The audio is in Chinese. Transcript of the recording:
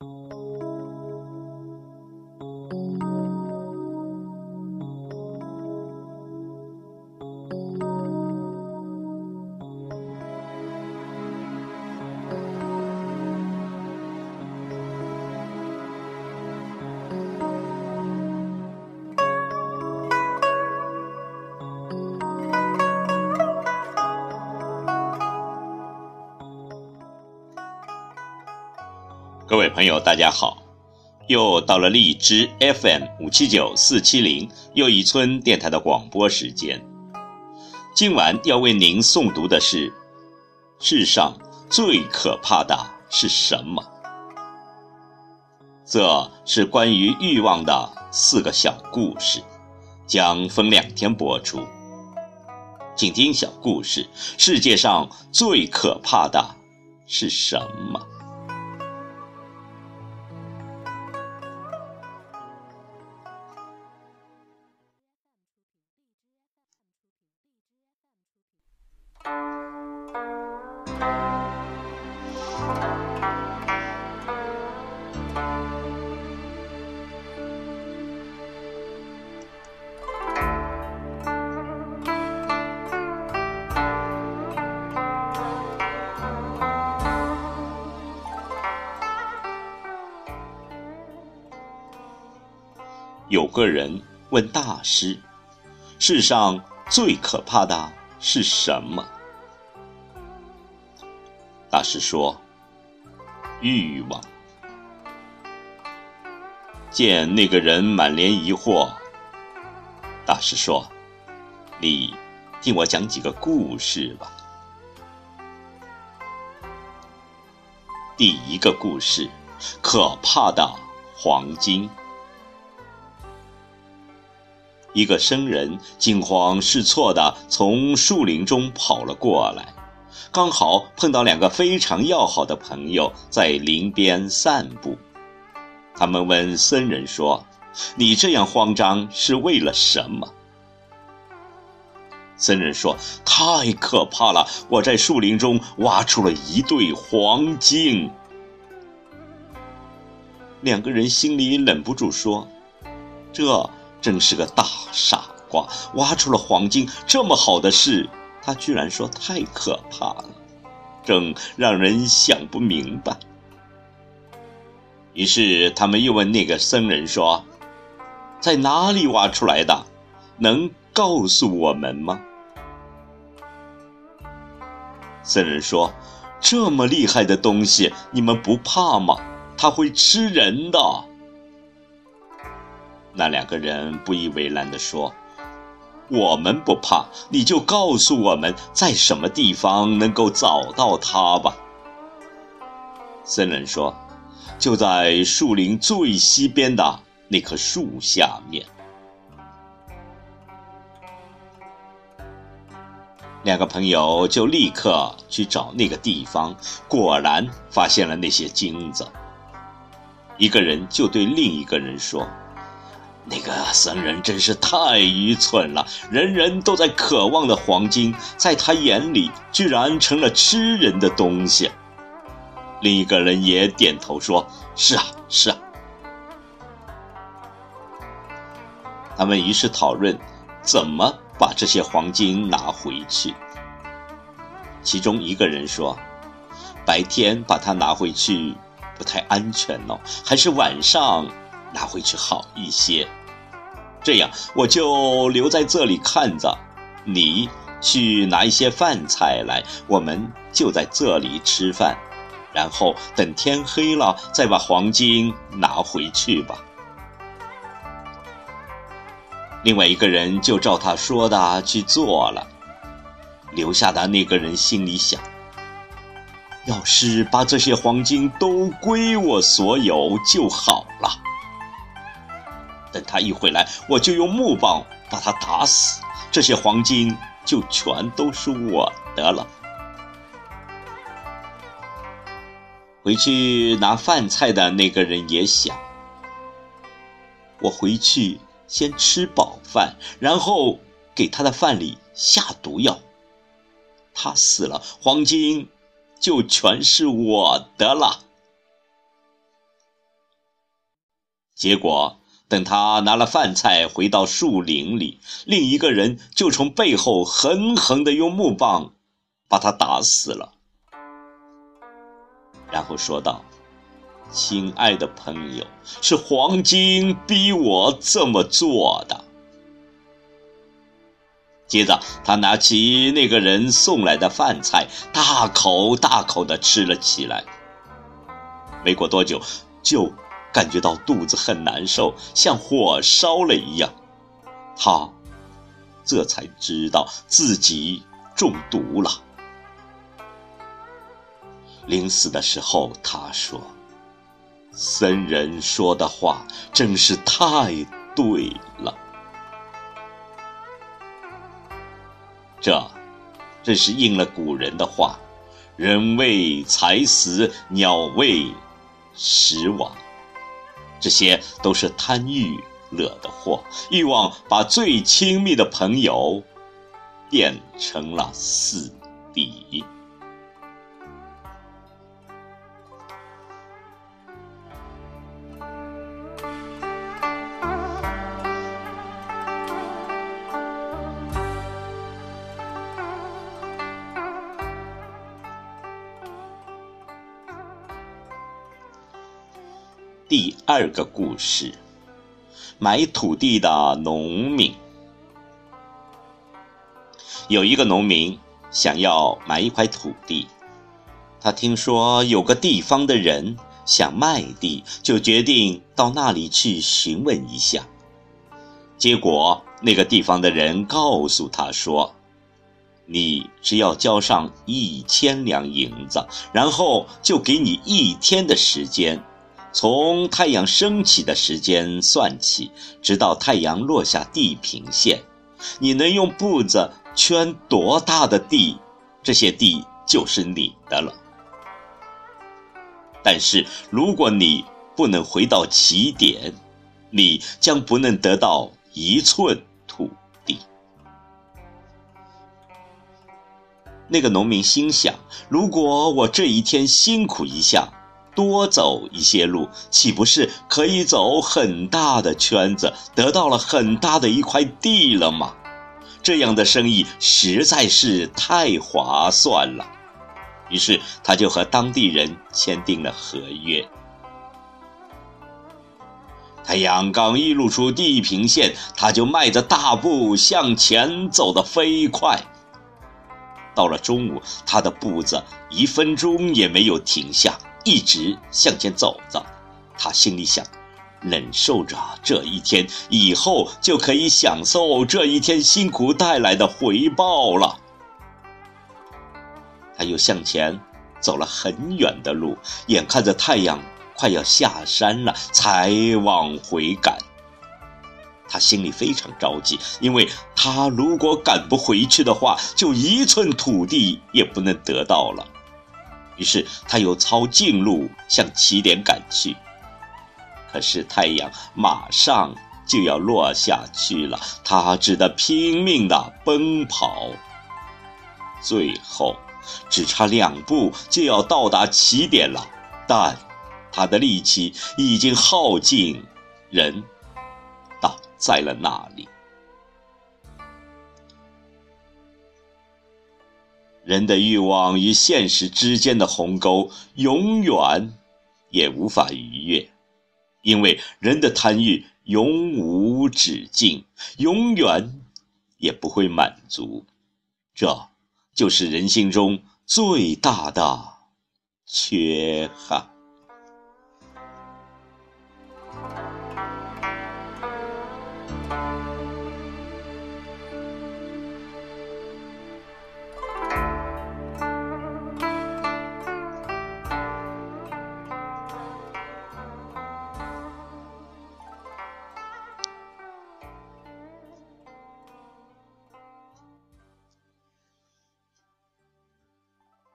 you 朋友，大家好！又到了荔枝 FM 五七九四七零又一村电台的广播时间。今晚要为您诵读的是：世上最可怕的是什么？这是关于欲望的四个小故事，将分两天播出。请听小故事：世界上最可怕的是什么？有个人问大师：“世上最可怕的是什么？”大师说：“欲望。”见那个人满脸疑惑，大师说：“你听我讲几个故事吧。”第一个故事：可怕的黄金。一个僧人惊慌失措地从树林中跑了过来，刚好碰到两个非常要好的朋友在林边散步。他们问僧人说：“你这样慌张是为了什么？”僧人说：“太可怕了！我在树林中挖出了一对黄金。”两个人心里忍不住说：“这……”真是个大傻瓜，挖出了黄金这么好的事，他居然说太可怕了，真让人想不明白。于是他们又问那个僧人说：“在哪里挖出来的？能告诉我们吗？”僧人说：“这么厉害的东西，你们不怕吗？他会吃人的。”那两个人不以为然地说：“我们不怕，你就告诉我们在什么地方能够找到他吧。”僧人说：“就在树林最西边的那棵树下面。”两个朋友就立刻去找那个地方，果然发现了那些金子。一个人就对另一个人说。那个僧人真是太愚蠢了，人人都在渴望的黄金，在他眼里居然成了吃人的东西。另一个人也点头说：“是啊，是啊。”他们于是讨论怎么把这些黄金拿回去。其中一个人说：“白天把它拿回去不太安全哦，还是晚上拿回去好一些。”这样，我就留在这里看着，你去拿一些饭菜来，我们就在这里吃饭，然后等天黑了再把黄金拿回去吧。另外一个人就照他说的去做了，留下的那个人心里想：要是把这些黄金都归我所有就好了。等他一回来，我就用木棒把他打死，这些黄金就全都是我的了。回去拿饭菜的那个人也想：我回去先吃饱饭，然后给他的饭里下毒药，他死了，黄金就全是我的了。结果等他拿了饭菜回到树林里，另一个人就从背后狠狠地用木棒把他打死了，然后说道：“亲爱的朋友，是黄金逼我这么做的。”接着，他拿起那个人送来的饭菜，大口大口地吃了起来。没过多久，就感觉到肚子很难受，像火烧了一样。他这才知道自己中毒了。临死的时候，他说：“僧人说的话真是太对了。”这，正是应了古人的话：“人为财死，鸟为食亡。”这些都是贪欲惹的祸，欲望把最亲密的朋友变成了死敌。第二个故事：买土地的农民。有一个农民想要买一块土地，他听说有个地方的人想卖地，就决定到那里去询问一下。结果，那个地方的人告诉他说：“你只要交上一千两银子，然后就给你一天的时间。”从太阳升起的时间算起，直到太阳落下地平线，你能用步子圈多大的地，这些地就是你的了。但是如果你不能回到起点，你将不能得到一寸土地。那个农民心想：如果我这一天辛苦一下。多走一些路，岂不是可以走很大的圈子，得到了很大的一块地了吗？这样的生意实在是太划算了。于是他就和当地人签订了合约。太阳刚一露出地平线，他就迈着大步向前走得飞快。到了中午，他的步子一分钟也没有停下。一直向前走着，他心里想：忍受着这一天，以后就可以享受这一天辛苦带来的回报了。他又向前走了很远的路，眼看着太阳快要下山了，才往回赶。他心里非常着急，因为他如果赶不回去的话，就一寸土地也不能得到了。于是他又抄近路向起点赶去，可是太阳马上就要落下去了，他只得拼命的奔跑。最后只差两步就要到达起点了，但他的力气已经耗尽，人倒在了那里。人的欲望与现实之间的鸿沟，永远也无法逾越，因为人的贪欲永无止境，永远也不会满足。这就是人性中最大的缺憾。